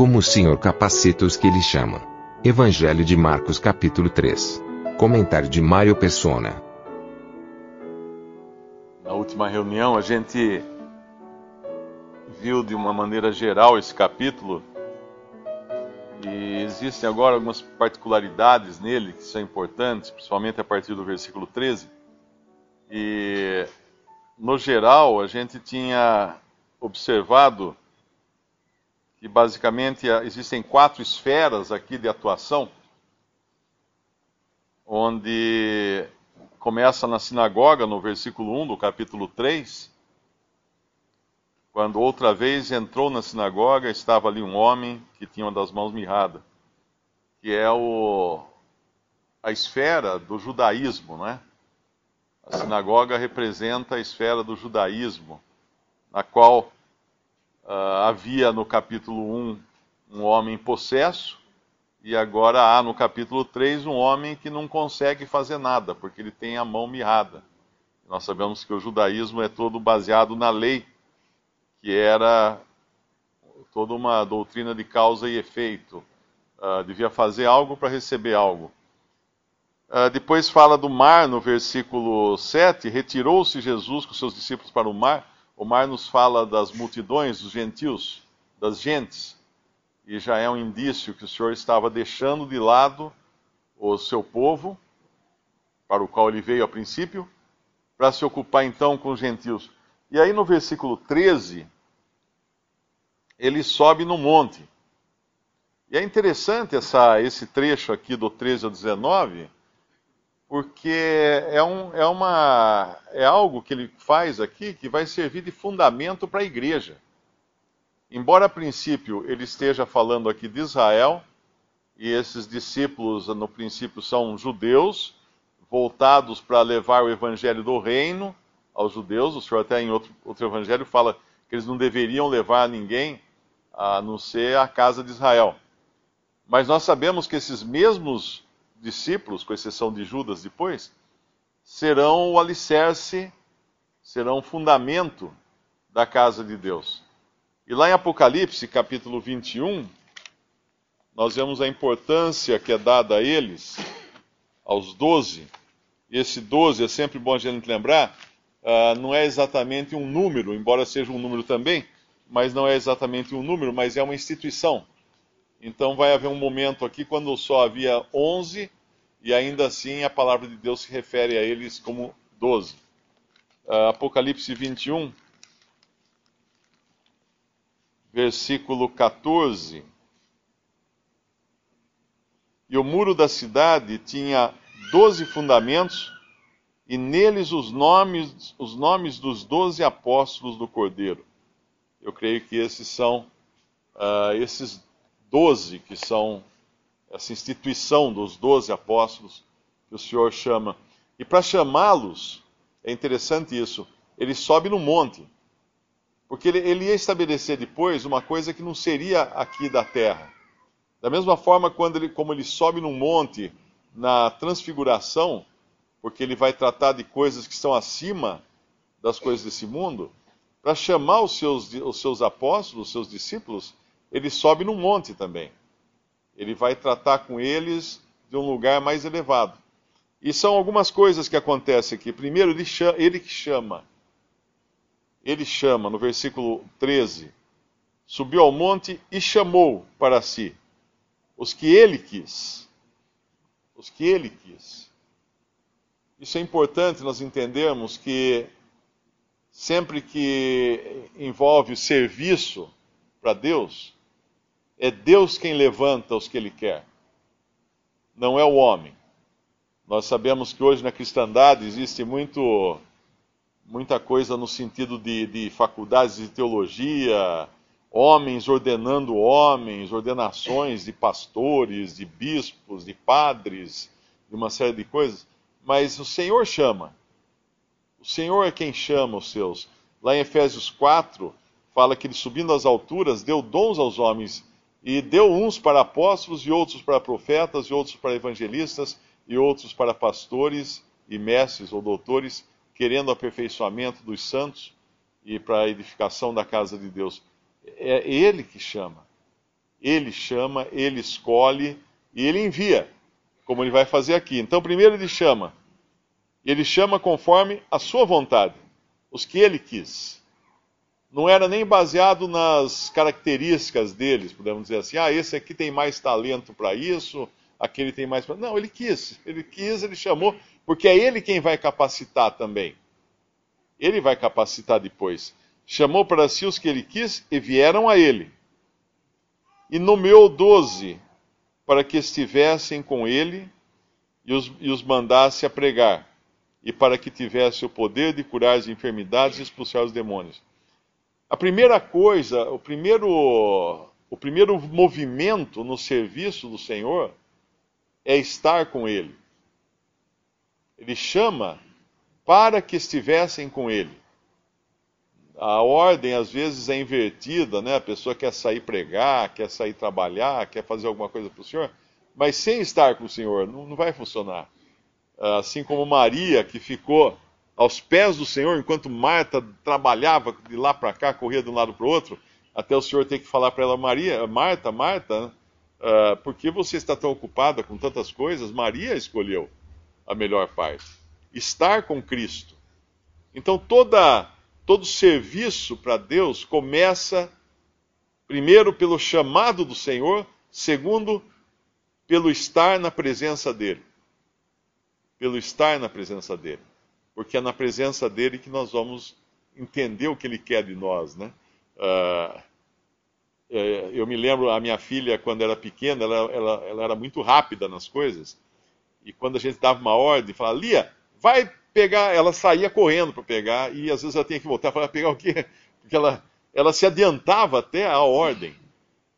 Como o Senhor capacita os que Ele chama. Evangelho de Marcos, capítulo 3. Comentário de Mário Persona. Na última reunião, a gente viu de uma maneira geral esse capítulo e existem agora algumas particularidades nele que são importantes, principalmente a partir do versículo 13. E no geral, a gente tinha observado que basicamente existem quatro esferas aqui de atuação, onde começa na sinagoga, no versículo 1 do capítulo 3, quando outra vez entrou na sinagoga, estava ali um homem que tinha uma das mãos mirrada, que é o, a esfera do judaísmo, não é? A sinagoga representa a esfera do judaísmo, na qual uh, havia no capítulo 1 um homem possesso, e agora há no capítulo 3 um homem que não consegue fazer nada, porque ele tem a mão mirrada. Nós sabemos que o judaísmo é todo baseado na lei, que era toda uma doutrina de causa e efeito. Uh, devia fazer algo para receber algo. Uh, depois fala do mar no versículo 7: retirou-se Jesus com seus discípulos para o mar. O mar nos fala das multidões, dos gentios, das gentes. E já é um indício que o Senhor estava deixando de lado o seu povo, para o qual ele veio a princípio, para se ocupar então com os gentios. E aí no versículo 13, ele sobe no monte. E é interessante essa, esse trecho aqui do 13 ao 19, porque é, um, é, uma, é algo que ele faz aqui que vai servir de fundamento para a igreja. Embora a princípio ele esteja falando aqui de Israel, e esses discípulos no princípio são judeus, voltados para levar o evangelho do reino aos judeus, o Senhor até em outro, outro evangelho fala que eles não deveriam levar ninguém a não ser a casa de Israel. Mas nós sabemos que esses mesmos discípulos, com exceção de Judas depois, serão o alicerce, serão o fundamento da casa de Deus. E lá em Apocalipse, capítulo 21, nós vemos a importância que é dada a eles, aos doze. E esse doze é sempre bom a gente lembrar, uh, não é exatamente um número, embora seja um número também, mas não é exatamente um número, mas é uma instituição. Então vai haver um momento aqui quando só havia 11 e ainda assim a palavra de Deus se refere a eles como 12. Uh, ah, Apocalipse 21, versículo 14. E o muro da cidade tinha doze fundamentos, e neles os nomes, os nomes dos doze apóstolos do Cordeiro. Eu creio que esses são uh, esses doze que são essa instituição dos doze apóstolos que o Senhor chama. E para chamá-los, é interessante isso, ele sobe no monte. Porque ele, ele, ia estabelecer depois uma coisa que não seria aqui da terra. Da mesma forma, quando ele, como ele sobe no monte na transfiguração, porque ele vai tratar de coisas que estão acima das coisas desse mundo, para chamar os seus, os seus apóstolos, os seus discípulos, ele sobe num monte também. Ele vai tratar com eles de um lugar mais elevado. E são algumas coisas que acontecem aqui. Primeiro, ele, chama, ele que chama. Ele chama, no versículo 13: subiu ao monte e chamou para si os que ele quis. Os que ele quis. Isso é importante nós entendermos que sempre que envolve o serviço para Deus, é Deus quem levanta os que Ele quer, não é o homem. Nós sabemos que hoje na cristandade existe muito, muita coisa no sentido de, de faculdades de teologia, homens ordenando homens, ordenações de pastores, de bispos, de padres, de uma série de coisas, mas o Senhor chama. O Senhor é quem chama os seus. Lá em Efésios 4, fala que ele subindo às alturas deu dons aos homens e deu uns para apóstolos e outros para profetas e outros para evangelistas e outros para pastores e mestres ou doutores, querendo aperfeiçoamento dos santos e para a edificação da casa de Deus. É ele que chama. Ele chama, ele escolhe e ele envia, como ele vai fazer aqui. Então, primeiro ele chama. Ele chama conforme a sua vontade, os que ele quis. Não era nem baseado nas características deles, podemos dizer assim, ah, esse aqui tem mais talento para isso, aquele tem mais. Não, ele quis, ele quis, ele chamou, porque é ele quem vai capacitar também. Ele vai capacitar depois. Chamou para si os que ele quis e vieram a ele. E nomeou doze para que estivessem com ele e os, e os mandasse a pregar, e para que tivesse o poder de curar as enfermidades e expulsar os demônios. A primeira coisa, o primeiro, o primeiro movimento no serviço do Senhor é estar com Ele. Ele chama para que estivessem com Ele. A ordem às vezes é invertida, né? A pessoa quer sair pregar, quer sair trabalhar, quer fazer alguma coisa para o Senhor, mas sem estar com o Senhor não, não vai funcionar. Assim como Maria, que ficou aos pés do Senhor, enquanto Marta trabalhava de lá para cá, corria de um lado para o outro, até o Senhor ter que falar para ela, Maria, Marta, Marta, uh, por que você está tão ocupada com tantas coisas? Maria escolheu a melhor parte, estar com Cristo. Então toda todo serviço para Deus começa primeiro pelo chamado do Senhor, segundo pelo estar na presença dele. Pelo estar na presença dele. Porque é na presença dele que nós vamos entender o que ele quer de nós, né? Uh, eu me lembro, a minha filha, quando era pequena, ela, ela, ela, era muito rápida nas coisas. E quando a gente dava uma ordem, falava, Lia, vai pegar. Ela saía correndo para pegar, e às vezes ela tinha que voltar para pegar o quê? Porque ela, ela se adiantava até a ordem.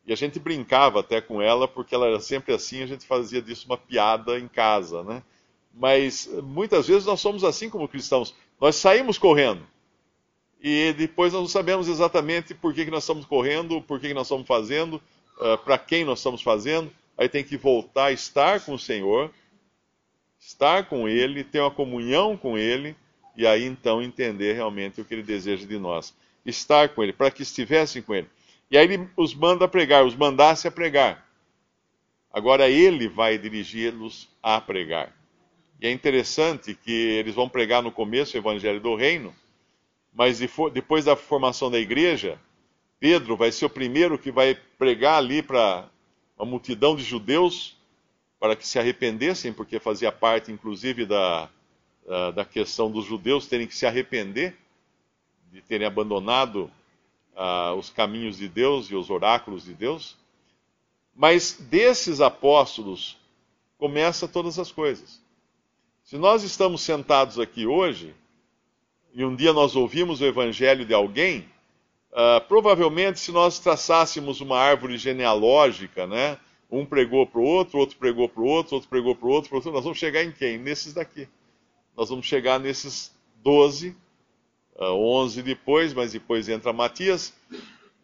E a gente brincava até com ela, porque ela era sempre assim, a gente fazia disso uma piada em casa, né? Mas muitas vezes nós somos assim como cristãos. Nós saímos correndo e depois nós não sabemos exatamente por que, que nós estamos correndo, por que, que nós estamos fazendo, uh, para quem nós estamos fazendo. Aí tem que voltar a estar com o Senhor, estar com Ele, ter uma comunhão com Ele, e aí então entender realmente o que Ele deseja de nós. Estar com Ele, para que estivessem com Ele. E aí Ele os manda a pregar, os mandasse a pregar. Agora Ele vai dirigi-los a pregar. E é interessante que eles vão pregar no começo o Evangelho do Reino, mas depois da formação da igreja, Pedro vai ser o primeiro que vai pregar ali para uma multidão de judeus para que se arrependessem, porque fazia parte, inclusive, da, da questão dos judeus terem que se arrepender de terem abandonado uh, os caminhos de Deus e os oráculos de Deus. Mas desses apóstolos começa todas as coisas. Se nós estamos sentados aqui hoje, e um dia nós ouvimos o evangelho de alguém, uh, provavelmente se nós traçássemos uma árvore genealógica, né? Um pregou para o outro, outro pregou para o outro, outro pregou para o outro, outro, nós vamos chegar em quem? Nesses daqui. Nós vamos chegar nesses doze, uh, onze depois, mas depois entra Matias,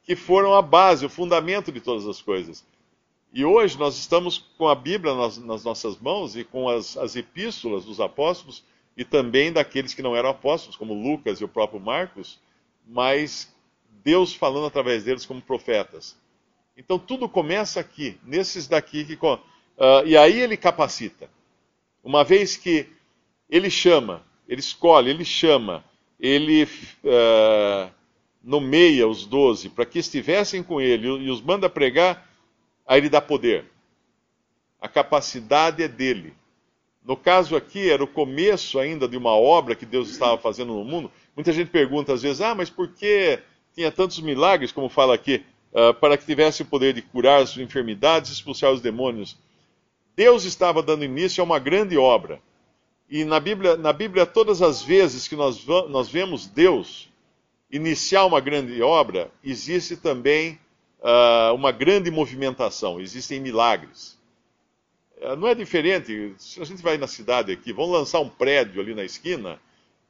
que foram a base, o fundamento de todas as coisas. E hoje nós estamos com a Bíblia nas, nas nossas mãos e com as, as epístolas dos apóstolos e também daqueles que não eram apóstolos, como Lucas e o próprio Marcos, mas Deus falando através deles como profetas. Então tudo começa aqui, nesses daqui que. Uh, e aí ele capacita. Uma vez que ele chama, ele escolhe, ele chama, ele uh, nomeia os doze para que estivessem com ele e os manda pregar, aí ele dá poder. A capacidade é dele. No caso aqui, era o começo ainda de uma obra que Deus estava fazendo no mundo. Muita gente pergunta às vezes, ah, mas por que tinha tantos milagres, como fala aqui, uh, para que tivesse o poder de curar as enfermidades expulsar os demônios? Deus estava dando início a uma grande obra. E na Bíblia, na Bíblia todas as vezes que nós, nós vemos Deus iniciar uma grande obra, existe também uh, uma grande movimentação, existem milagres. Uh, não é diferente, se a gente vai na cidade aqui, vamos lançar um prédio ali na esquina,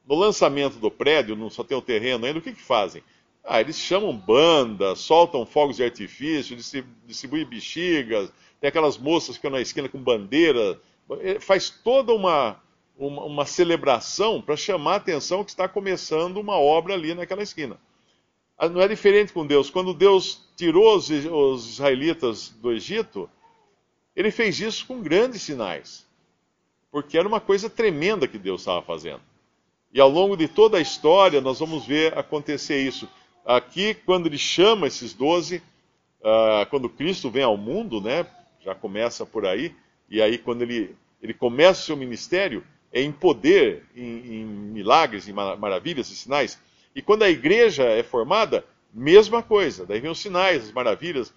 no lançamento do prédio, não só tem o terreno ainda, o que, que fazem? Ah, eles chamam banda, soltam fogos de artifício, distribuem bexigas, tem aquelas moças que ficam na esquina com bandeira, é, faz toda uma, uma, uma celebração para chamar a atenção que está começando uma obra ali naquela esquina. Ah, não é diferente com Deus. Quando Deus tirou os, os israelitas do Egito, ele fez isso com grandes sinais, porque era uma coisa tremenda que Deus estava fazendo. E ao longo de toda a história, nós vamos ver acontecer isso. Aqui, quando ele chama esses doze, uh, quando Cristo vem ao mundo, né, já começa por aí, e aí quando ele, ele começa o seu ministério, é em poder, em, em milagres, em maravilhas e sinais. E quando a igreja é formada, mesma coisa. Daí vem os sinais, as maravilhas.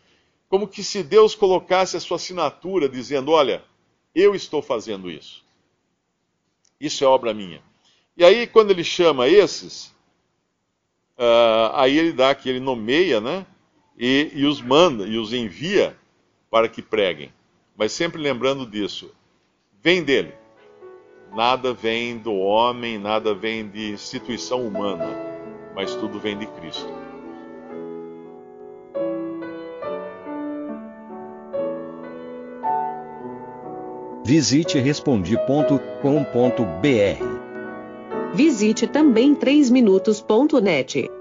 Como que se Deus colocasse a sua assinatura dizendo: Olha, eu estou fazendo isso. Isso é obra minha. E aí, quando ele chama esses, uh, aí ele dá que ele nomeia, né? E, e os manda, e os envia para que preguem. Mas sempre lembrando disso: vem dele. Nada vem do homem, nada vem de instituição humana, mas tudo vem de Cristo. Visite respondi.com.br. Visite também 3minutos.net.